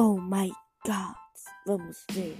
Oh my God, vamos ver.